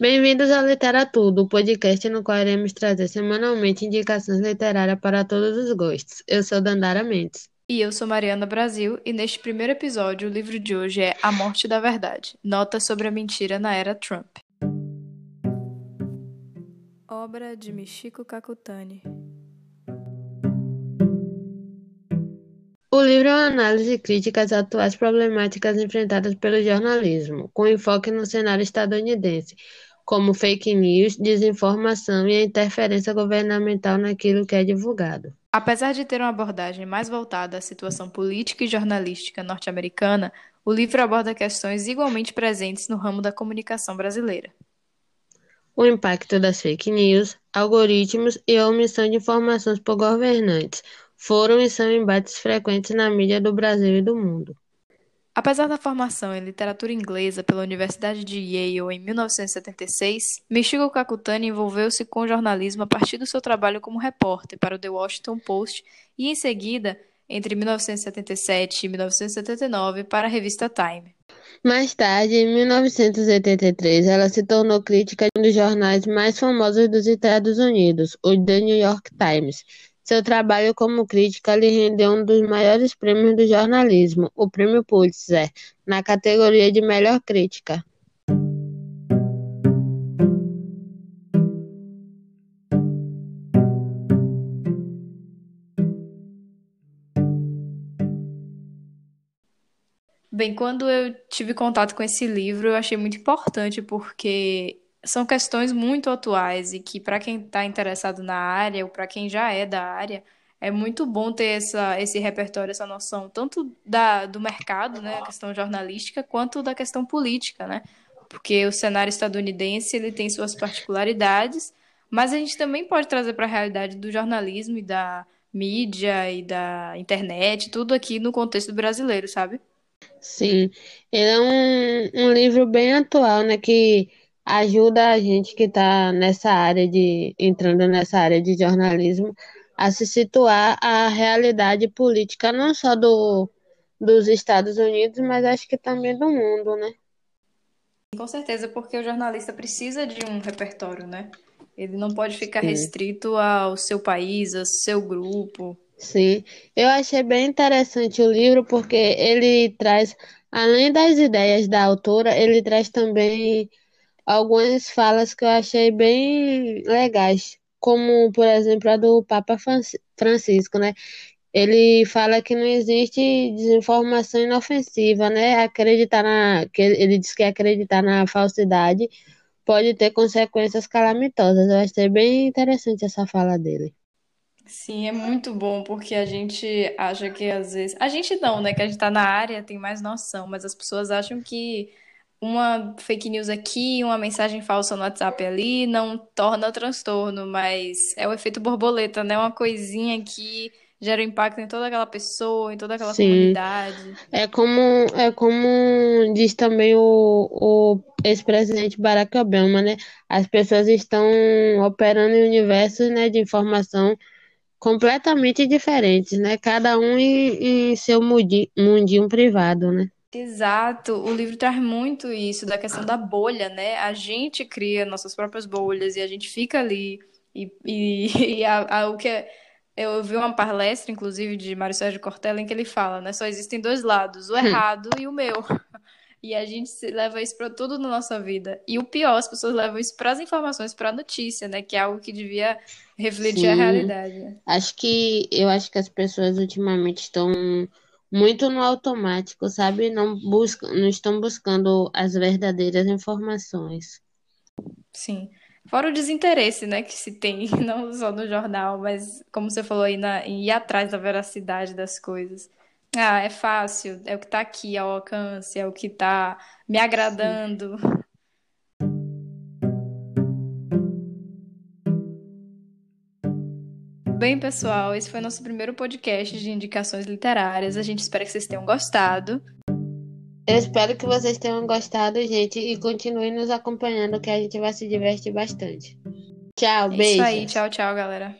Bem-vindos ao Literatura, o podcast no qual iremos trazer semanalmente indicações literárias para todos os gostos. Eu sou Dandara Mendes. E eu sou Mariana Brasil, e neste primeiro episódio o livro de hoje é A Morte da Verdade Nota sobre a Mentira na Era Trump. Obra de Michiko Kakutani. O livro é uma análise crítica às atuais problemáticas enfrentadas pelo jornalismo, com enfoque no cenário estadunidense, como fake news, desinformação e a interferência governamental naquilo que é divulgado. Apesar de ter uma abordagem mais voltada à situação política e jornalística norte-americana, o livro aborda questões igualmente presentes no ramo da comunicação brasileira. O impacto das fake news, algoritmos e a omissão de informações por governantes foram e são embates frequentes na mídia do Brasil e do mundo. Apesar da formação em literatura inglesa pela Universidade de Yale em 1976, Michiko Kakutani envolveu-se com jornalismo a partir do seu trabalho como repórter para o The Washington Post e, em seguida, entre 1977 e 1979, para a revista Time. Mais tarde, em 1983, ela se tornou crítica de um dos jornais mais famosos dos Estados Unidos, o The New York Times, seu trabalho como crítica lhe rendeu um dos maiores prêmios do jornalismo, o Prêmio Pulitzer, na categoria de Melhor Crítica. Bem, quando eu tive contato com esse livro, eu achei muito importante porque são questões muito atuais e que, para quem está interessado na área ou para quem já é da área, é muito bom ter essa, esse repertório, essa noção, tanto da, do mercado, né, a questão jornalística, quanto da questão política, né? Porque o cenário estadunidense ele tem suas particularidades, mas a gente também pode trazer para a realidade do jornalismo e da mídia e da internet, tudo aqui no contexto brasileiro, sabe? Sim, ele é um, um livro bem atual, né, que ajuda a gente que está nessa área de entrando nessa área de jornalismo a se situar à realidade política não só do, dos Estados Unidos, mas acho que também do mundo, né? Com certeza, porque o jornalista precisa de um repertório, né? Ele não pode ficar Sim. restrito ao seu país, ao seu grupo. Sim, eu achei bem interessante o livro porque ele traz, além das ideias da autora, ele traz também algumas falas que eu achei bem legais, como, por exemplo, a do Papa Francisco, né? Ele fala que não existe desinformação inofensiva, né? Acreditar na, que ele diz que acreditar na falsidade pode ter consequências calamitosas. Eu achei bem interessante essa fala dele. Sim, é muito bom, porque a gente acha que às vezes. A gente não, né? Que a gente tá na área, tem mais noção, mas as pessoas acham que uma fake news aqui, uma mensagem falsa no WhatsApp ali, não torna transtorno, mas é o efeito borboleta, né? Uma coisinha que gera impacto em toda aquela pessoa, em toda aquela Sim. comunidade. É como, é como diz também o, o ex-presidente Barack Obama, né? As pessoas estão operando em universos né, de informação completamente diferentes, né? Cada um em, em seu mundinho, mundinho privado, né? Exato, o livro traz muito isso da questão da bolha, né? A gente cria nossas próprias bolhas e a gente fica ali. E, e, e a, a, o que é, eu vi uma palestra, inclusive, de Mário Sérgio Cortella, em que ele fala, né? Só existem dois lados, o hum. errado e o meu. E a gente leva isso para tudo na nossa vida. E o pior, as pessoas levam isso para as informações, para a notícia, né? Que é algo que devia refletir Sim. a realidade. Acho que eu acho que as pessoas ultimamente estão muito no automático, sabe? Não buscam, não estão buscando as verdadeiras informações. Sim. Fora o desinteresse, né, que se tem, não só no jornal, mas como você falou aí, na, em ir atrás da veracidade das coisas. Ah, é fácil, é o que está aqui ao alcance, é o que está me agradando. Sim. Bem, pessoal, esse foi nosso primeiro podcast de indicações literárias. A gente espera que vocês tenham gostado. Eu espero que vocês tenham gostado, gente, e continuem nos acompanhando, que a gente vai se divertir bastante. Tchau, é beijo. Isso aí, tchau, tchau, galera.